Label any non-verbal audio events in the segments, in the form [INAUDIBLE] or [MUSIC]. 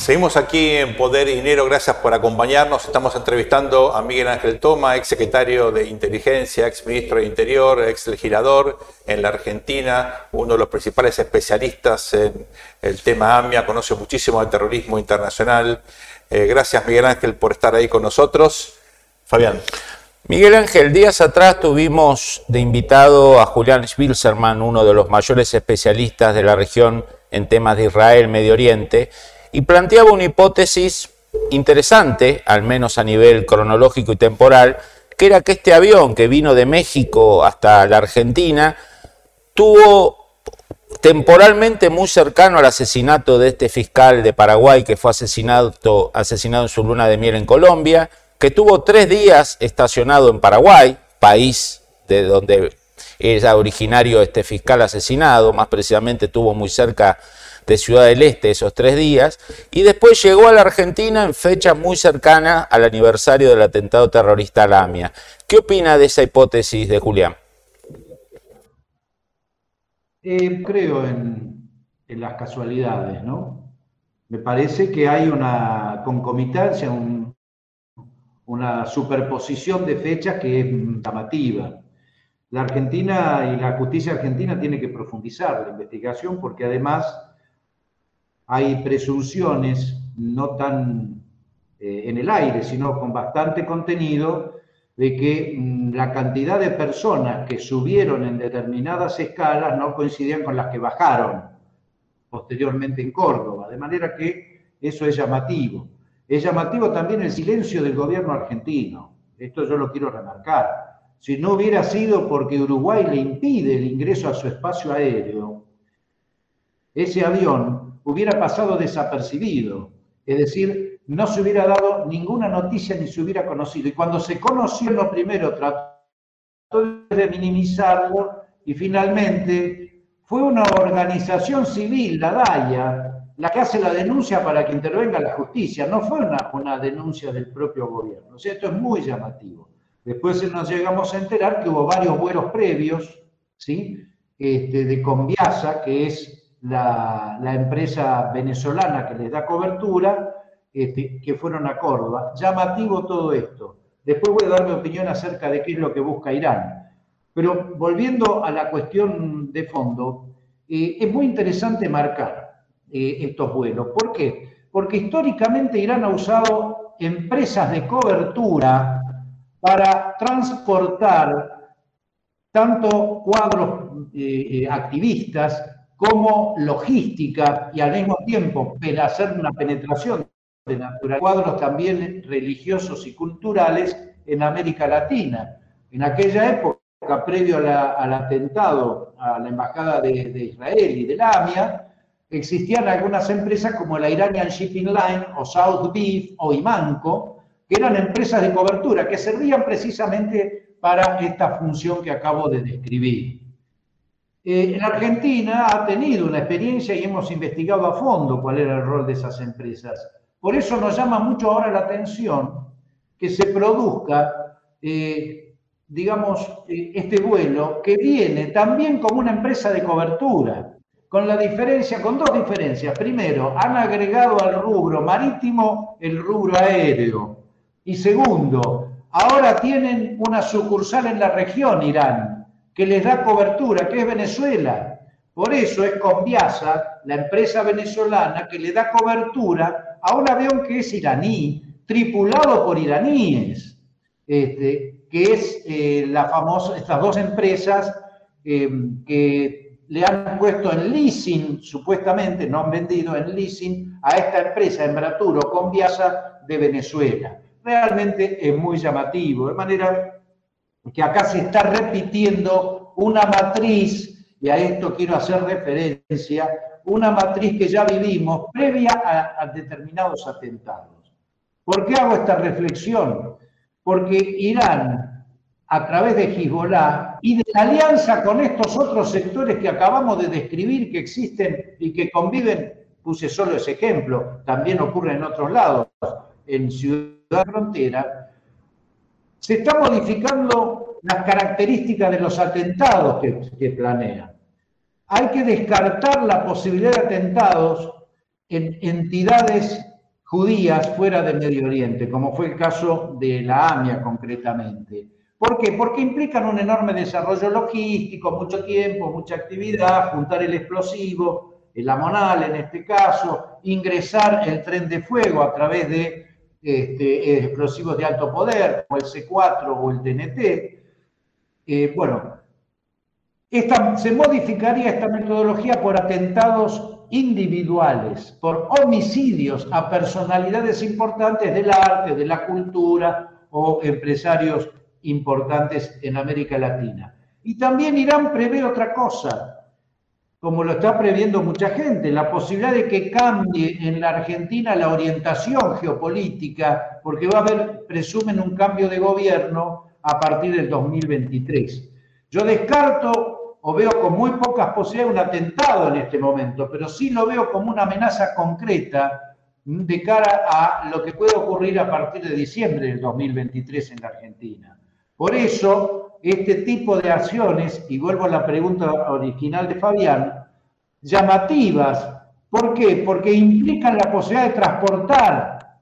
Seguimos aquí en Poder y Dinero, gracias por acompañarnos. Estamos entrevistando a Miguel Ángel Toma, ex secretario de Inteligencia, ex ministro de Interior, ex legislador en la Argentina, uno de los principales especialistas en el tema AMIA, conoce muchísimo el terrorismo internacional. Eh, gracias Miguel Ángel por estar ahí con nosotros. Fabián. Miguel Ángel, días atrás tuvimos de invitado a Julián Schwilzerman, uno de los mayores especialistas de la región en temas de Israel, Medio Oriente, y planteaba una hipótesis interesante, al menos a nivel cronológico y temporal, que era que este avión que vino de México hasta la Argentina tuvo temporalmente muy cercano al asesinato de este fiscal de Paraguay que fue asesinado, asesinado en su luna de miel en Colombia, que tuvo tres días estacionado en Paraguay, país de donde era originario este fiscal asesinado, más precisamente tuvo muy cerca de Ciudad del Este esos tres días, y después llegó a la Argentina en fecha muy cercana al aniversario del atentado terrorista a. ¿Qué opina de esa hipótesis de Julián? Eh, creo en, las casualidades, ¿no? Me parece que hay una concomitancia, una superposición de fechas que es llamativa. La Argentina y la justicia argentina tiene que profundizar la investigación porque además hay presunciones no tan eh, en el aire, sino con bastante contenido, de que mm, la cantidad de personas que subieron en determinadas escalas no coincidían con las que bajaron posteriormente en Córdoba, de manera que eso es llamativo. Es llamativo también el silencio del gobierno argentino, esto yo lo quiero remarcar. Si no hubiera sido porque Uruguay le impide el ingreso a su espacio aéreo, ese avión hubiera pasado desapercibido. Es decir, no se hubiera dado ninguna noticia ni se hubiera conocido. Y cuando se conoció lo primero, trató de minimizarlo y finalmente fue una organización civil, la DAIA, la que hace la denuncia para que intervenga la justicia. No fue una, una denuncia del propio gobierno. Esto es muy llamativo. Después nos llegamos a enterar que hubo varios vuelos previos, ¿sí? Este, de Conviasa, que es la, empresa venezolana que les da cobertura, este, que fueron a Córdoba. Llamativo todo esto. Después voy a dar mi opinión acerca de qué es lo que busca Irán. Pero volviendo a la cuestión de fondo, eh, es muy interesante marcar eh, estos vuelos. ¿Por qué? Porque históricamente Irán ha usado empresas de cobertura para transportar tanto cuadros eh, activistas como logística y al mismo tiempo hacer una penetración de natural cuadros también religiosos y culturales en América Latina. En aquella época, previo al atentado a la Embajada de, Israel y de la AMIA, existían algunas empresas como la Iranian Shipping Line o South Beef o Imanco, que eran empresas de cobertura que servían precisamente para esta función que acabo de describir. Eh, en Argentina ha tenido una experiencia y hemos investigado a fondo cuál era el rol de esas empresas. Por eso nos llama mucho ahora la atención que se produzca, eh, digamos, eh, este vuelo que viene también como una empresa de cobertura, con la diferencia, con dos diferencias. Primero, han agregado al rubro marítimo el rubro aéreo. Y segundo, ahora tienen una sucursal en la región, Irán, que les da cobertura, que es Venezuela. Por eso es Conviasa, la empresa venezolana, que le da cobertura a un avión que es iraní, tripulado por iraníes, este, que es eh, la famosa, estas dos empresas em, que le han puesto en leasing, supuestamente, no han vendido en leasing, a esta empresa, Embraturo, Conviasa de Venezuela. Realmente es muy llamativo, de manera que acá se está repitiendo una matriz y a esto quiero hacer referencia, una matriz que ya vivimos previa a, determinados atentados. ¿Por qué hago esta reflexión? Porque Irán, a través de Hezbollah y de la alianza con estos otros sectores que acabamos de describir que existen y que conviven, puse solo ese ejemplo, también ocurre en otros lados, en Ciudad Frontera, se está modificando las características de los atentados que, que planean hay que descartar la posibilidad de atentados en entidades judías fuera del Medio Oriente, como fue el caso de la AMIA concretamente. ¿Por qué? Porque implican un enorme desarrollo logístico, mucho tiempo, mucha actividad, juntar el explosivo, el amonal en este caso, ingresar el tren de fuego a través de este, explosivos de alto poder, como el C4 o el TNT. Eh, bueno, se modificaría esta metodología por atentados individuales, por homicidios a personalidades importantes del arte, de la cultura o empresarios importantes en América Latina. Y también Irán prevé otra cosa, como lo está previendo mucha gente, la posibilidad de que cambie en la Argentina la orientación geopolítica, porque va a haber, presumen, un cambio de gobierno a partir del 2023. Yo descarto o veo con muy pocas posibilidades un atentado en este momento, pero sí lo veo como una amenaza concreta de cara a lo que puede ocurrir a partir de diciembre del 2023 en la Argentina. Por eso, este tipo de acciones, y vuelvo a la pregunta original de Fabián, llamativas, ¿por qué? Porque implican la posibilidad de transportar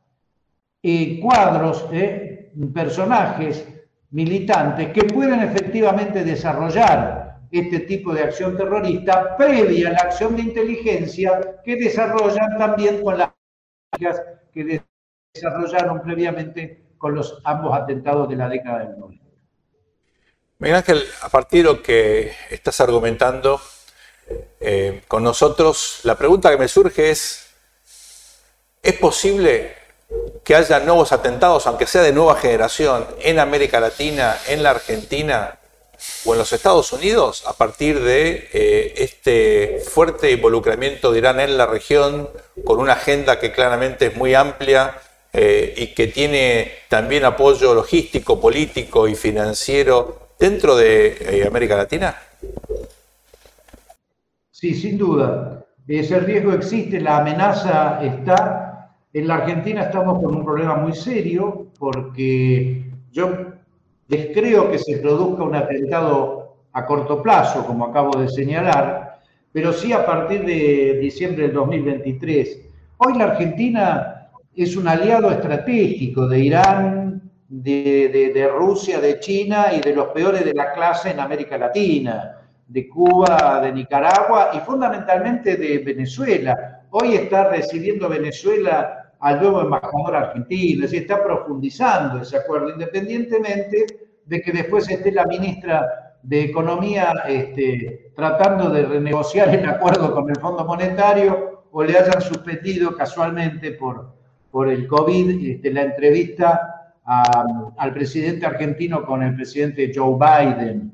eh, cuadros, eh, personajes militantes que pueden efectivamente desarrollar este tipo de acción terrorista previa a la acción de inteligencia que desarrollan también con las que desarrollaron previamente con los ambos atentados de la década del 90. Miguel Ángel, a partir de lo que estás argumentando eh, con nosotros, la pregunta que me surge es, ¿es posible que haya nuevos atentados, aunque sea de nueva generación, en América Latina, en la Argentina, o en los Estados Unidos a partir de eh, este fuerte involucramiento de Irán en la región, con una agenda que claramente es muy amplia eh, y que tiene también apoyo logístico, político y financiero dentro de eh, América Latina? Sí, sin duda. Ese riesgo existe, la amenaza está. En la Argentina estamos con un problema muy serio porque yo Descreo que se produzca un atentado a corto plazo, como acabo de señalar, pero sí a partir de diciembre del 2023. Hoy la Argentina es un aliado estratégico de Irán, de, Rusia, de China y de los peores de la clase en América Latina, de Cuba, de Nicaragua y fundamentalmente de Venezuela. Hoy está recibiendo Venezuela al nuevo embajador argentino, es decir, está profundizando ese acuerdo, independientemente de que después esté la ministra de Economía este, tratando de renegociar el acuerdo con el Fondo Monetario o le hayan suspendido casualmente por, por el COVID este, la entrevista al presidente argentino con el presidente Joe Biden.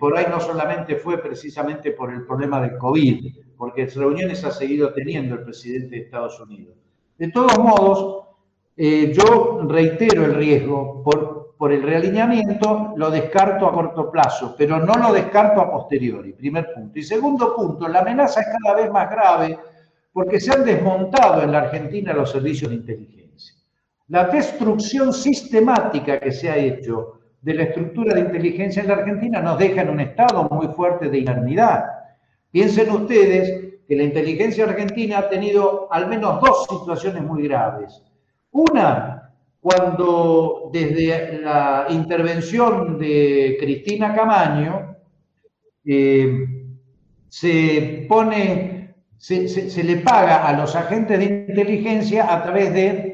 por ahí no solamente fue precisamente por el problema del COVID, porque reuniones ha seguido teniendo el presidente de Estados Unidos. De todos modos, eh, yo reitero el riesgo por, por el realineamiento, lo descarto a corto plazo, pero no lo descarto a posteriori, primer punto. Y segundo punto, la amenaza es cada vez más grave porque se han desmontado en la Argentina los servicios de inteligencia. La destrucción sistemática que se ha hecho de la estructura de inteligencia en la Argentina nos deja en un estado muy fuerte de inermidad. Piensen ustedes que la inteligencia argentina ha tenido al menos dos situaciones muy graves. Una, cuando desde la intervención de Cristina Camaño eh, se pone, se, le paga a los agentes de inteligencia a través de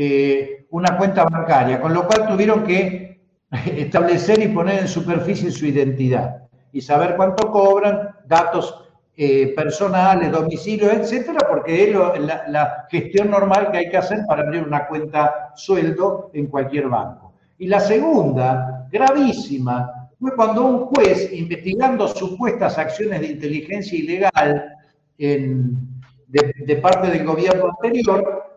eh, una cuenta bancaria, con lo cual tuvieron que [LAUGHS] establecer y poner en superficie su identidad y saber cuánto cobran, datos eh, personales, domicilio, etcétera, porque es la, gestión normal que hay que hacer para abrir una cuenta sueldo en cualquier banco. Y la segunda, gravísima, fue cuando un juez, investigando supuestas acciones de inteligencia ilegal de, parte del gobierno anterior,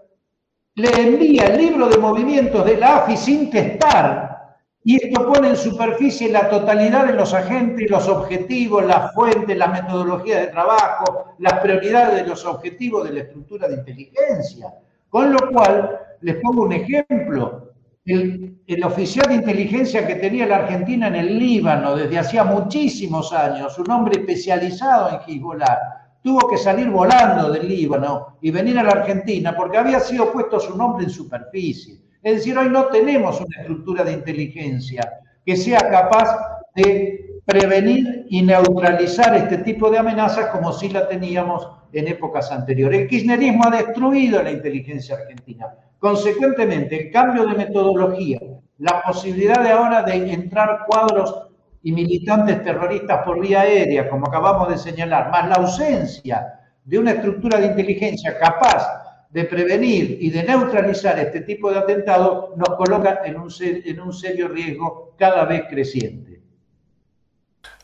le envía el libro de movimientos de la AFI sin testar. Y esto pone en superficie la totalidad de los agentes, los objetivos, las fuentes, la metodología de trabajo, las prioridades de los objetivos de la estructura de inteligencia. Con lo cual, les pongo un ejemplo. El, oficial de inteligencia que tenía la Argentina en el Líbano desde hacía muchísimos años, un hombre especializado en Hezbollah, tuvo que salir volando del Líbano y venir a la Argentina porque había sido puesto su nombre en superficie. Es decir, hoy no tenemos una estructura de inteligencia que sea capaz de prevenir y neutralizar este tipo de amenazas como si la teníamos en épocas anteriores. El kirchnerismo ha destruido la inteligencia argentina. Consecuentemente, el cambio de metodología, la posibilidad de ahora de entrar cuadros y militantes terroristas por vía aérea, como acabamos de señalar, más la ausencia de una estructura de inteligencia capaz de prevenir y de neutralizar este tipo de atentados, nos coloca en un, en un serio riesgo cada vez creciente.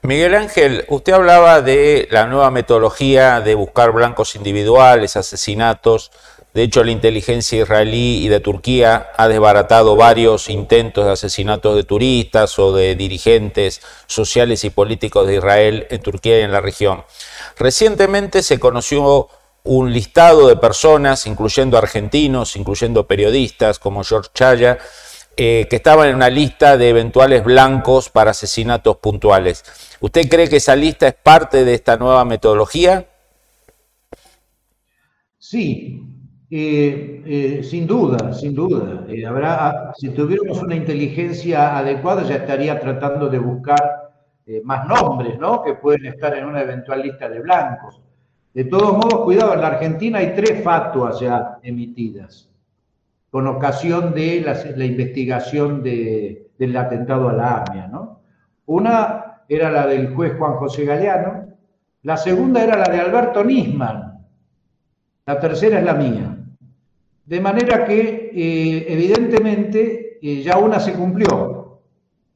Miguel Ángel, usted hablaba de la nueva metodología de buscar blancos individuales, asesinatos, de hecho, la inteligencia israelí y de Turquía ha desbaratado varios intentos de asesinatos de turistas o de dirigentes sociales y políticos de Israel en Turquía y en la región. Recientemente se conoció un listado de personas, incluyendo argentinos, incluyendo periodistas como George Chaya, eh, que estaban en una lista de eventuales blancos para asesinatos puntuales. ¿Usted cree que esa lista es parte de esta nueva metodología? Sí, eh, eh, sin duda, sin duda. Eh, habrá, si tuviéramos una inteligencia adecuada, ya estaría tratando de buscar más nombres, ¿no? Que pueden estar en una eventual lista de blancos. De todos modos, cuidado, en la Argentina hay tres fatuas ya emitidas con ocasión de la, investigación del atentado a la AMIA, ¿no? Una era la del juez Juan José Galeano, la segunda era la de Alberto Nisman, la tercera es la mía. De manera que, eh, evidentemente, eh, ya una se cumplió.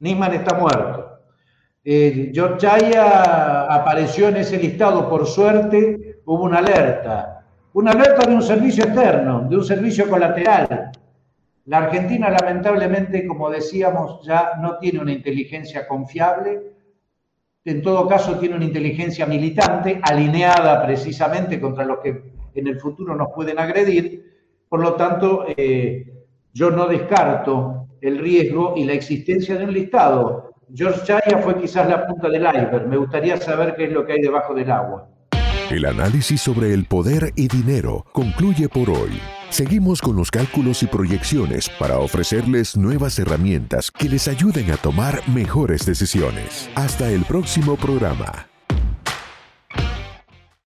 Nisman está muerto. Eh, George Chaya apareció en ese listado, por suerte, hubo una alerta. Una alerta de un servicio externo, de un servicio colateral. La Argentina, lamentablemente, como decíamos, ya no tiene una inteligencia confiable. En todo caso, tiene una inteligencia militante, alineada precisamente contra los que en el futuro nos pueden agredir por lo tanto, eh, yo no descarto el riesgo y la existencia de un listado. George Chaya fue quizás la punta del iceberg. Me gustaría saber qué es lo que hay debajo del agua. El análisis sobre el poder y dinero concluye por hoy. Seguimos con los cálculos y proyecciones para ofrecerles nuevas herramientas que les ayuden a tomar mejores decisiones. Hasta el próximo programa.